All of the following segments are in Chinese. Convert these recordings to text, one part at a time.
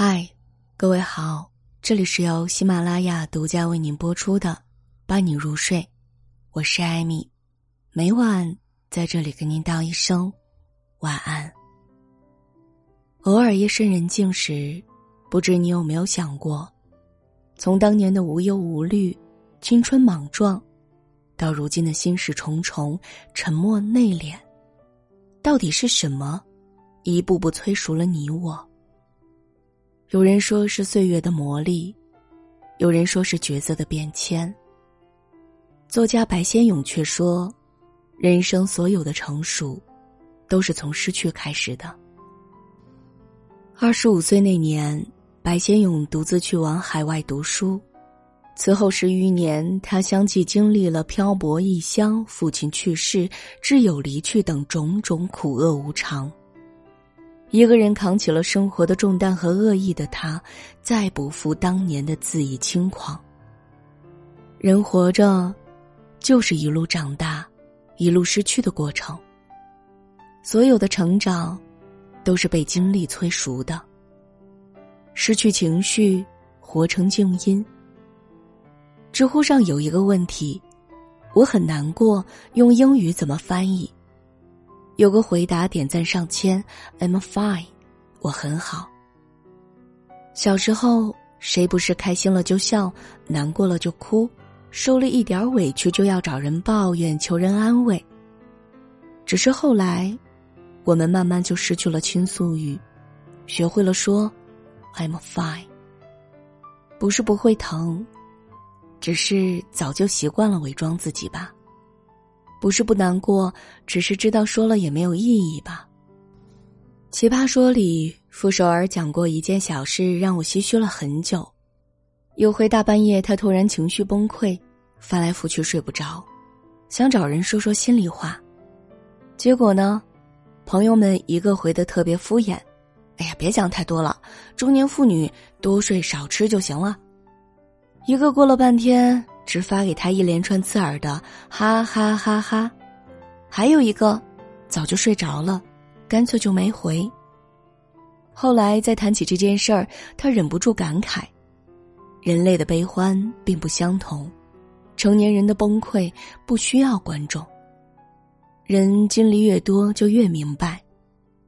嗨，各位好，这里是由喜马拉雅独家为您播出的《伴你入睡》，我是艾米，每晚在这里跟您道一声晚安。偶尔夜深人静时，不知你有没有想过，从当年的无忧无虑、青春莽撞，到如今的心事重重、沉默内敛，到底是什么，一步步催熟了你我？有人说是岁月的磨砺，有人说是角色的变迁。作家白先勇却说，人生所有的成熟，都是从失去开始的。二十五岁那年，白先勇独自去往海外读书，此后十余年，他相继经历了漂泊异乡、父亲去世、挚友离去等种种苦厄无常。一个人扛起了生活的重担和恶意的他，再不复当年的恣意轻狂。人活着，就是一路长大，一路失去的过程。所有的成长，都是被经历催熟的。失去情绪，活成静音。知乎上有一个问题，我很难过，用英语怎么翻译？有个回答点赞上千，I'm fine，我很好。小时候谁不是开心了就笑，难过了就哭，受了一点委屈就要找人抱怨求人安慰。只是后来，我们慢慢就失去了倾诉欲，学会了说，I'm fine。不是不会疼，只是早就习惯了伪装自己吧。不是不难过，只是知道说了也没有意义吧。奇葩说里，傅首尔讲过一件小事，让我唏嘘了很久。有回大半夜，他突然情绪崩溃，翻来覆去睡不着，想找人说说心里话。结果呢，朋友们一个回的特别敷衍：“哎呀，别讲太多了，中年妇女多睡少吃就行了。”一个过了半天。只发给他一连串刺耳的哈哈哈哈，还有一个早就睡着了，干脆就没回。后来再谈起这件事儿，他忍不住感慨：人类的悲欢并不相同，成年人的崩溃不需要观众。人经历越多，就越明白，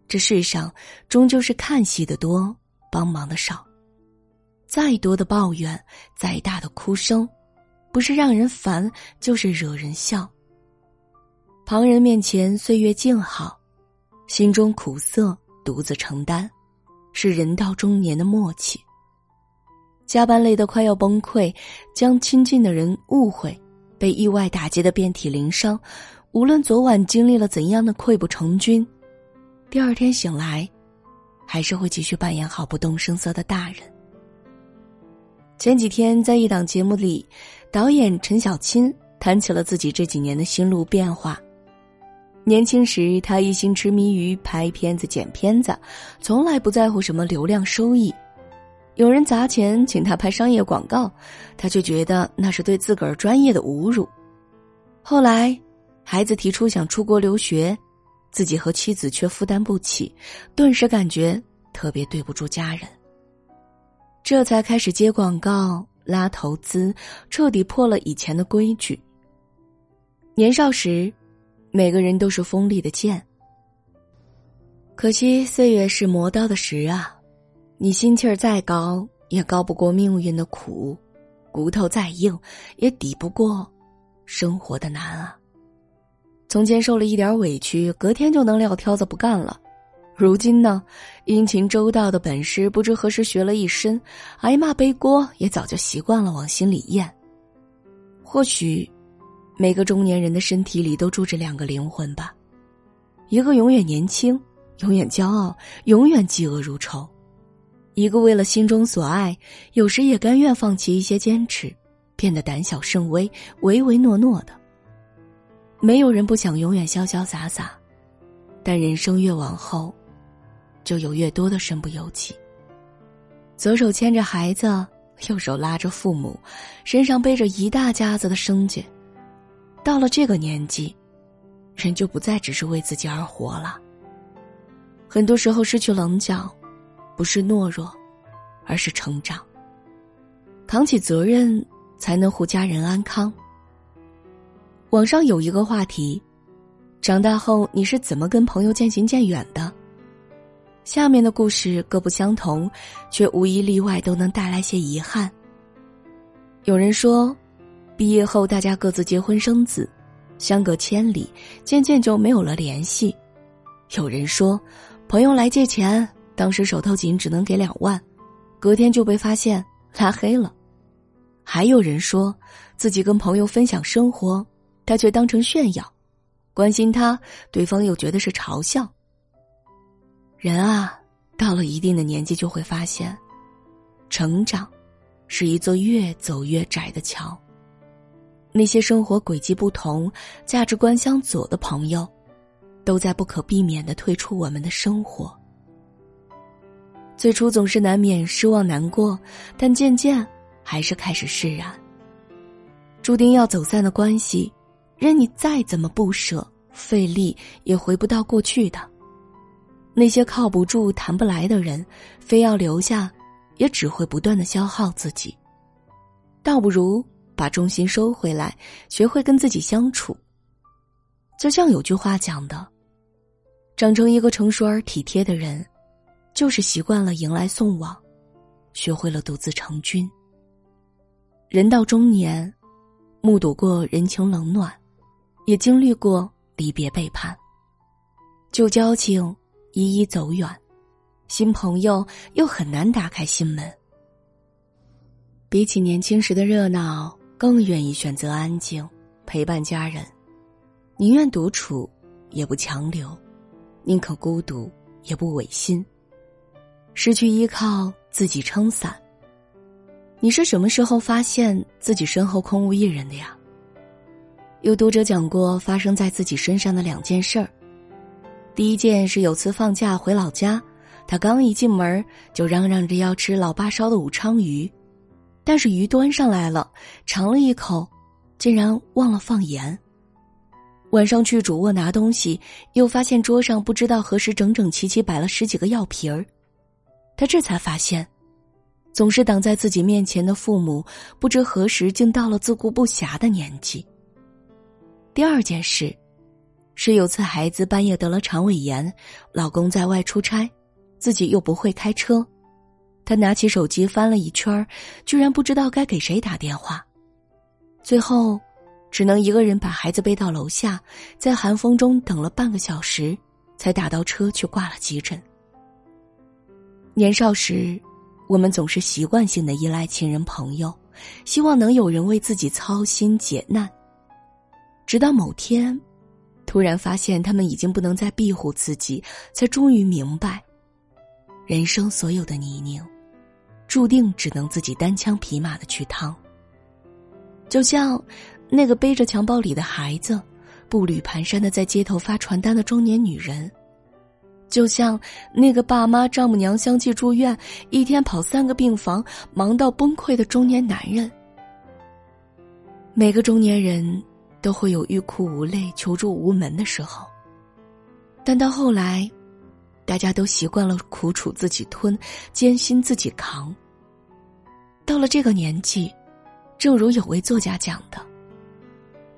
这世上终究是看戏的多，帮忙的少。再多的抱怨，再大的哭声。不是让人烦，就是惹人笑。旁人面前岁月静好，心中苦涩独自承担，是人到中年的默契。加班累得快要崩溃，将亲近的人误会，被意外打击的遍体鳞伤，无论昨晚经历了怎样的溃不成军，第二天醒来，还是会继续扮演好不动声色的大人。前几天在一档节目里。导演陈小青谈起了自己这几年的心路变化。年轻时，他一心痴迷于拍片子、剪片子，从来不在乎什么流量收益。有人砸钱请他拍商业广告，他却觉得那是对自个儿专业的侮辱。后来，孩子提出想出国留学，自己和妻子却负担不起，顿时感觉特别对不住家人。这才开始接广告。拉投资，彻底破了以前的规矩。年少时，每个人都是锋利的剑，可惜岁月是磨刀的石啊！你心气儿再高，也高不过命运的苦；骨头再硬，也抵不过生活的难啊！从前受了一点委屈，隔天就能撂挑子不干了。如今呢，殷勤周到的本事不知何时学了一身，挨骂背锅也早就习惯了，往心里咽。或许，每个中年人的身体里都住着两个灵魂吧，一个永远年轻，永远骄傲，永远嫉恶如仇；一个为了心中所爱，有时也甘愿放弃一些坚持，变得胆小慎微、唯唯诺诺的。没有人不想永远潇潇洒洒，但人生越往后。就有越多的身不由己。左手牵着孩子，右手拉着父母，身上背着一大家子的生计。到了这个年纪，人就不再只是为自己而活了。很多时候失去棱角，不是懦弱，而是成长。扛起责任，才能护家人安康。网上有一个话题：长大后你是怎么跟朋友渐行渐远的？下面的故事各不相同，却无一例外都能带来些遗憾。有人说，毕业后大家各自结婚生子，相隔千里，渐渐就没有了联系。有人说，朋友来借钱，当时手头紧，只能给两万，隔天就被发现拉黑了。还有人说自己跟朋友分享生活，他却当成炫耀；关心他，对方又觉得是嘲笑。人啊，到了一定的年纪，就会发现，成长是一座越走越窄的桥。那些生活轨迹不同、价值观相左的朋友，都在不可避免的退出我们的生活。最初总是难免失望难过，但渐渐。还是开始释然。注定要走散的关系，任你再怎么不舍、费力，也回不到过去的。那些靠不住、谈不来的人，非要留下，也只会不断的消耗自己。倒不如把重心收回来，学会跟自己相处。就像有句话讲的：“长成一个成熟而体贴的人，就是习惯了迎来送往，学会了独自成军。”人到中年，目睹过人情冷暖，也经历过离别背叛。旧交情一一走远，新朋友又很难打开心门。比起年轻时的热闹，更愿意选择安静陪伴家人，宁愿独处也不强留，宁可孤独也不违心。失去依靠，自己撑伞。你是什么时候发现自己身后空无一人的呀？有读者讲过发生在自己身上的两件事儿。第一件是有次放假回老家，他刚一进门就嚷嚷着要吃老爸烧的武昌鱼，但是鱼端上来了，尝了一口，竟然忘了放盐。晚上去主卧拿东西，又发现桌上不知道何时整整齐齐摆了十几个药瓶儿，他这才发现。总是挡在自己面前的父母，不知何时竟到了自顾不暇的年纪。第二件事，是有次孩子半夜得了肠胃炎，老公在外出差，自己又不会开车，他拿起手机翻了一圈，居然不知道该给谁打电话，最后，只能一个人把孩子背到楼下，在寒风中等了半个小时，才打到车去挂了急诊。年少时。我们总是习惯性的依赖亲人朋友，希望能有人为自己操心解难。直到某天，突然发现他们已经不能再庇护自己，才终于明白，人生所有的泥泞，注定只能自己单枪匹马的去趟。就像那个背着襁褓里的孩子，步履蹒跚的在街头发传单的中年女人。就像那个爸妈丈母娘相继住院，一天跑三个病房，忙到崩溃的中年男人。每个中年人都会有欲哭无泪、求助无门的时候，但到后来，大家都习惯了苦楚自己吞，艰辛自己扛。到了这个年纪，正如有位作家讲的，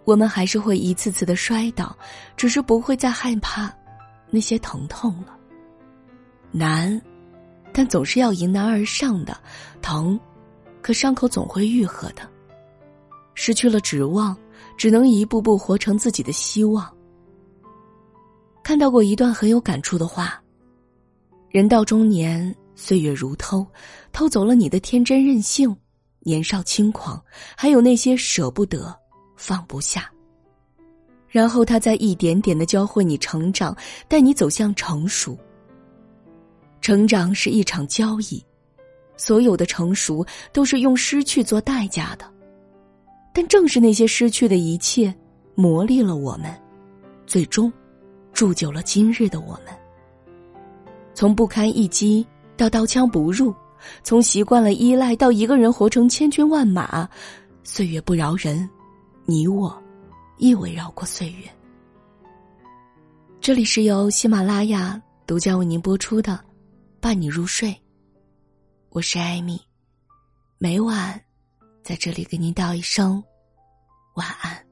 我们还是会一次次的摔倒，只是不会再害怕。那些疼痛了，难，但总是要迎难而上的疼，可伤口总会愈合的。失去了指望，只能一步步活成自己的希望。看到过一段很有感触的话：人到中年，岁月如偷，偷走了你的天真任性、年少轻狂，还有那些舍不得、放不下。然后他在一点点的教会你成长，带你走向成熟。成长是一场交易，所有的成熟都是用失去做代价的。但正是那些失去的一切，磨砺了我们，最终铸就了今日的我们。从不堪一击到刀枪不入，从习惯了依赖到一个人活成千军万马，岁月不饶人，你我。亦未饶过岁月。这里是由喜马拉雅独家为您播出的《伴你入睡》，我是艾米，每晚在这里给您道一声晚安。